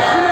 네.